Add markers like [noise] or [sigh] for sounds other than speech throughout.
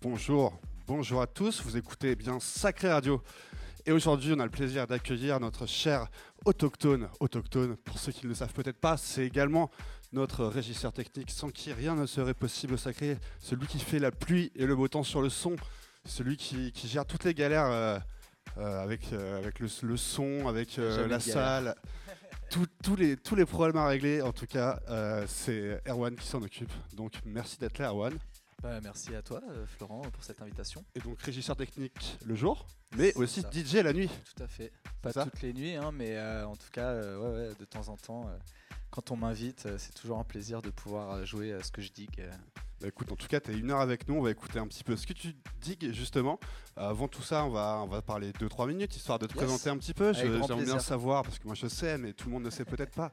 Bonjour, bonjour à tous, vous écoutez bien Sacré Radio. Et aujourd'hui, on a le plaisir d'accueillir notre cher autochtone. Autochtone, pour ceux qui ne le savent peut-être pas, c'est également notre régisseur technique sans qui rien ne serait possible au Sacré, celui qui fait la pluie et le beau temps sur le son, celui qui, gère toutes les galères euh, euh, avec, euh, avec le, son, avec la salle. les, tous les problèmes à régler, en tout cas, c'est Erwan qui s'en occupe. Donc merci d'être là, Erwan. Bah, merci à toi, euh, Florent, pour cette invitation. Et donc régisseur technique le jour, mais aussi DJ la nuit. Tout à fait. Pas toutes les nuits, hein, mais euh, en tout cas, euh, ouais, de temps en temps, quand on m'invite, c'est toujours un plaisir de pouvoir jouer à ce que je digue. Bah, écoute, en tout cas, tu es une heure avec nous. On va écouter un petit peu ce que tu digues, justement. avant tout ça, on va, on va parler 2-3 minutes, histoire de te présenter un petit peu. J'aimerais bien savoir, parce que moi je sais, mais tout le monde ne sait peut-être pas.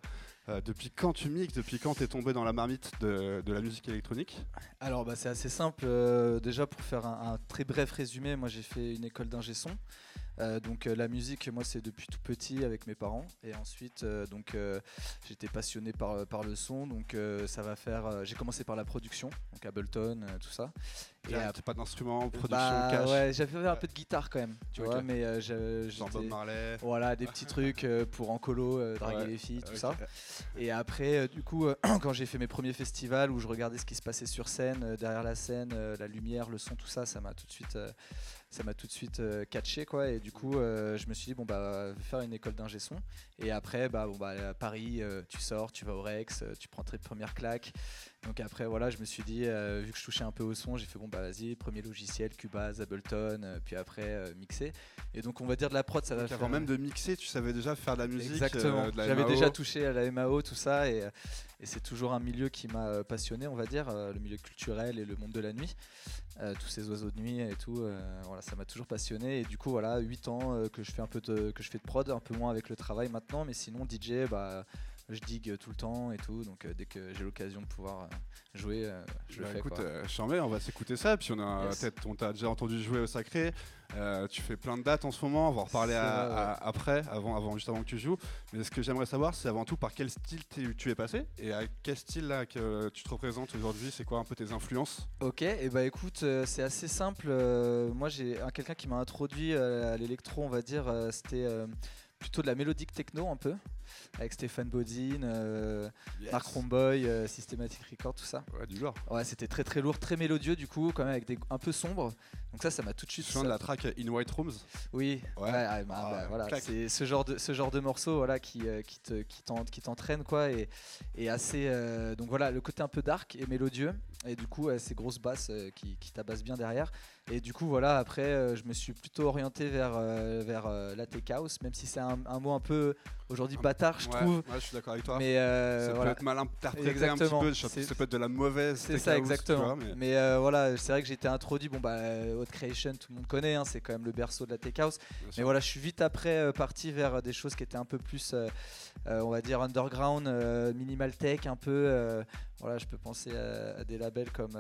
Euh, depuis quand tu mixes Depuis quand tu es tombé dans la marmite de, la musique électronique? Alors bah, c'est assez simple. Euh, déjà pour faire un, très bref résumé, moi j'ai fait une école d'ingé son. Euh, donc la musique, moi c'est depuis tout petit avec mes parents. Et ensuite donc j'étais passionné par, par le son. Donc ça va faire. j'ai commencé par la production, donc Ableton, tout ça. Et pas d'instrument, production, bah, cash. Ouais, j'avais fait un peu de guitare quand même, tu vois, mais Bob Marley. Voilà, des petits [laughs] trucs pour en colo, draguer les filles, tout ça. Et après, euh, du coup, euh, [clears throat] quand j'ai fait mes premiers festivals où je regardais ce qui se passait sur scène, euh, derrière la scène, la lumière, le son, tout ça, ça m'a tout de suite ça m'a tout de suite catché quoi. Et du coup je me suis dit bon bah faire une école d'ingé son. Et après bah bon bah à Paris tu sors tu vas au Rex tu prends tes premières claques donc après, voilà, je me suis dit, euh, vu que je touchais un peu au son, j'ai fait bon, bah vas-y, premier logiciel, Cubase, Ableton, euh, puis après euh, mixer. Et donc on va dire de la prod, ça va faire. Avant même de mixer, tu savais déjà faire de la musique. Exactement. J'avais déjà touché à la MAO, tout ça, et, et c'est toujours un milieu qui m'a passionné, on va dire, le milieu culturel et le monde de la nuit. tous ces oiseaux de nuit et tout, voilà, ça m'a toujours passionné. Et du coup, voilà, 8 ans que je fais un peu de, que je fais de prod, un peu moins avec le travail maintenant, mais sinon DJ, bah je digue tout le temps et tout. Donc euh, dès que j'ai l'occasion de pouvoir euh, jouer, euh, je le bah, fais. Écoute, on va s'écouter ça. Puis on a on t'a déjà entendu jouer au Sacré. tu fais plein de dates en ce moment. On va en reparler après, avant, avant, juste avant que tu joues. Mais ce que j'aimerais savoir, c'est avant tout par quel style tu es passé et à quel style là que tu te représentes aujourd'hui. C'est quoi un peu tes influences? Ok, et bah écoute, c'est assez simple. moi, j'ai quelqu'un qui m'a introduit à l'électro, on va dire. C'était plutôt de la mélodique techno un peu avec Stéphane Bodine, euh, Marc Romboy, euh, Systematic Record, tout ça. Ouais, du lourd. Ouais, c'était très très lourd, très mélodieux du coup, quand même avec des un peu sombre. Donc ça, ça m'a tout de suite. Tu de la track In White Rooms? Oui. Ouais. Bah, bah, voilà, c'est ce genre de ce genre de morceau, voilà, qui euh, qui te qui t'entraîne quoi, et, et assez. donc voilà, le côté un peu dark et mélodieux, et du coup ces grosses basses qui, qui tabassent bien derrière. Et du coup voilà, après, je me suis plutôt orienté vers vers la tech house, même si c'est un, un, mot un peu aujourd'hui bâtard je trouve. Ouais, je suis d'accord avec toi. Mais euh, ça peut être mal interprété un petit peu. Ça peut être de la mauvaise. C'est ça, exactement. mais, euh, voilà, c'est vrai que j'ai été introduit. Bon, bah, Hot Creation, tout le monde connaît. Hein, c'est quand même le berceau de la tech house. mais voilà, je suis vite après euh, parti vers des choses qui étaient un peu plus, on va dire, underground, minimal tech, un peu. voilà, je peux penser à, des labels comme.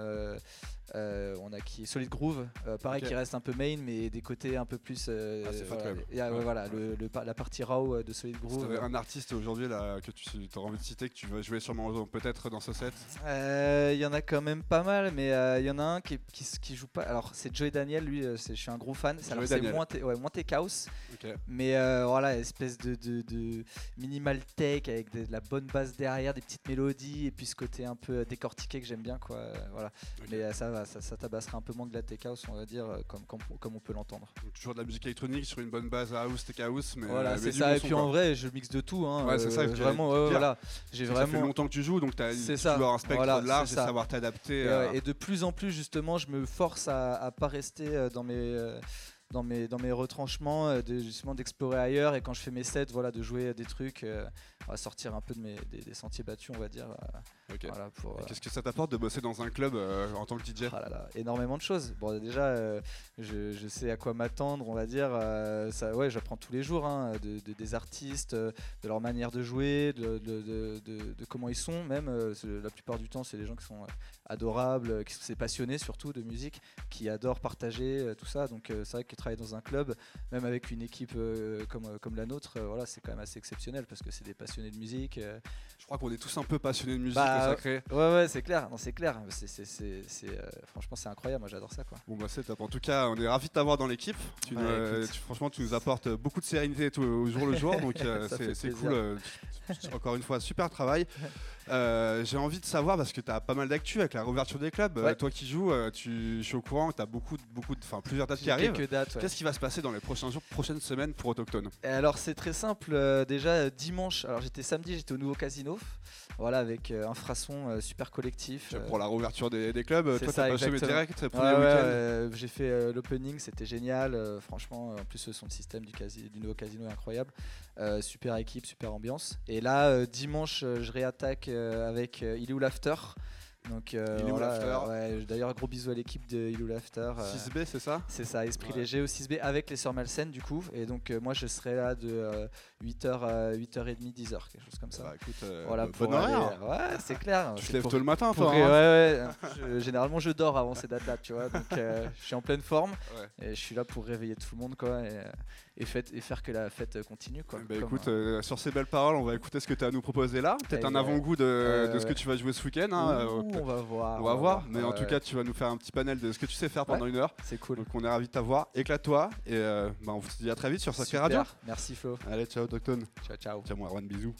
On a qui Solid Groove, pareil qui reste un peu main, mais des côtés un peu plus. Ah, voilà, le, la partie raw de Solid Groove. un artiste aujourd'hui là que tu auras envie de citer que tu vas jouer sûrement peut-être dans ce set? Il euh, y en a quand même pas mal, mais il euh, y en a un qui, qui, joue pas. Alors c'est Joey Daniel, lui, euh, je suis un gros fan. C'est moins, ouais, moins tech house, mais voilà, espèce de, de, minimal tech avec de, la bonne basse derrière, des petites mélodies et puis ce côté un peu décortiqué que j'aime bien quoi. voilà, mais ça va, ça, ça, tabassera un peu moins que la tech house, on va dire, comme, comme, on peut l'entendre. Toujours de la musique électronique sur une bonne base house, tech house, mais voilà, c'est ça. Et puis en vrai, je mixe de tout. Hein. Ouais, c'est ça. Euh, vraiment, voilà. J'ai vraiment. Ça fait longtemps que tu joues, donc tu as ça. un spectre large et savoir t'adapter. Et, de plus en plus, justement, je me force à, à pas rester euh, dans mes euh, dans mes, dans mes retranchements, de, justement d'explorer ailleurs et quand je fais mes sets, voilà, de jouer à des trucs, à sortir un peu de mes, des, sentiers battus, on va dire. Qu'est-ce que ça t'apporte de bosser dans un club en tant que DJ ah Énormément de choses. Bon, déjà, je, je, sais à quoi m'attendre, on va dire. ça, ouais, j'apprends tous les jours hein, de, des artistes, de leur manière de jouer, de, de comment ils sont. Même la plupart du temps, c'est des gens qui sont adorables, qui sont passionnés surtout de musique, qui adorent partager tout ça. Donc, c'est vrai que travailler dans un club, même avec une équipe comme, comme la nôtre, voilà, c'est quand même assez exceptionnel parce que c'est des passionnés de musique. Je crois qu'on est tous un peu passionnés de musique bah, sacré. Ouais, ouais, c'est clair, c'est clair. C'est, franchement, c'est incroyable, moi j'adore ça. Quoi. Bon, bah c'est top. En tout cas, on est ravis de t'avoir dans l'équipe. Tu, franchement, tu nous apportes beaucoup de sérénité tout, au jour le jour, donc [laughs] c'est, cool. encore une fois, super travail. [laughs] Euh, j'ai envie de savoir, parce que tu as pas mal d'actu avec la réouverture des clubs. Euh, toi qui joues, euh, tu, je suis au courant tu as beaucoup, beaucoup de, plusieurs dates qui arrivent. Qu'est-ce qui va se passer dans les prochains jours, prochaines semaines pour Autochtone? Alors, c'est très simple. déjà, dimanche, alors j'étais samedi, j'étais au nouveau casino. Voilà, avec un frasson super collectif. Pour la réouverture des, clubs, toi, t'as passé direct, J'ai fait l'opening, c'était génial. franchement, en plus, son système du, du nouveau casino est incroyable. Super équipe, super ambiance. Et là, dimanche, je réattaque avec euh, Il est où l'after donc euh, ouais, d'ailleurs gros bisous à l'équipe de Ilou Laughter. 6B euh, c'est ça? C'est ça, Esprit léger au 6B avec les sœurs malsaines du coup. Et donc moi je serai là de 8h à 8h30, 10h, quelque chose comme ça. Bah, écoute, voilà, bon horaire. Ouais, c'est clair. Tu te lèves tôt le matin toi hein. Ouais, ouais. [laughs] généralement je dors avant ces dates-là, tu vois. Donc je suis en pleine forme et je suis là pour réveiller tout le monde quoi. Et, et, et faire que la fête continue. Quoi, bah écoute, euh, euh, sur ces belles paroles, on va écouter ce que tu as à nous proposer là. Peut-être un avant-goût de, de, ce que tu vas jouer ce week-end. Hein, euh, on va voir. On va, voir. Mais en tout cas, tu vas nous faire un petit panel de ce que tu sais faire pendant une heure. C'est cool. Donc on est ravis de t'avoir. Éclate-toi. Et bah, on vous dit à très vite sur Sacré Radio. Merci Flo. Allez, ciao Doctone. Ciao, ciao. Ciao, moi, Erwan, bisous.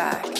back.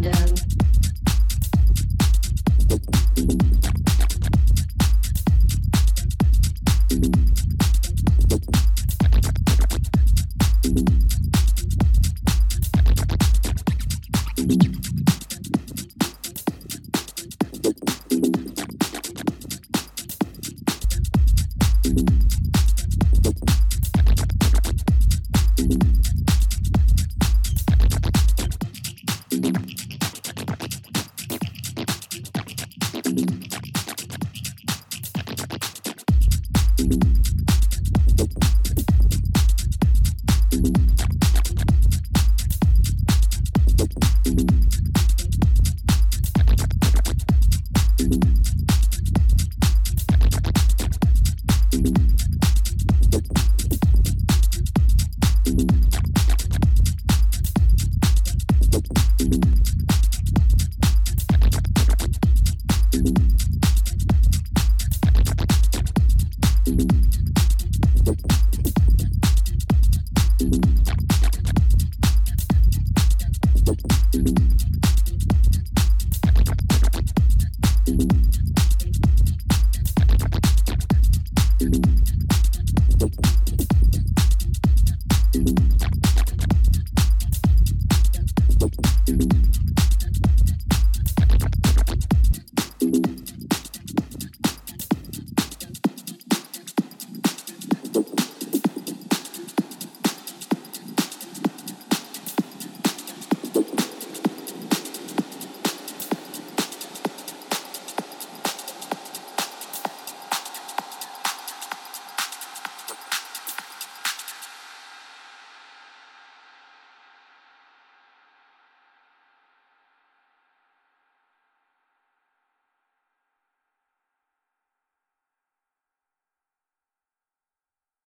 done.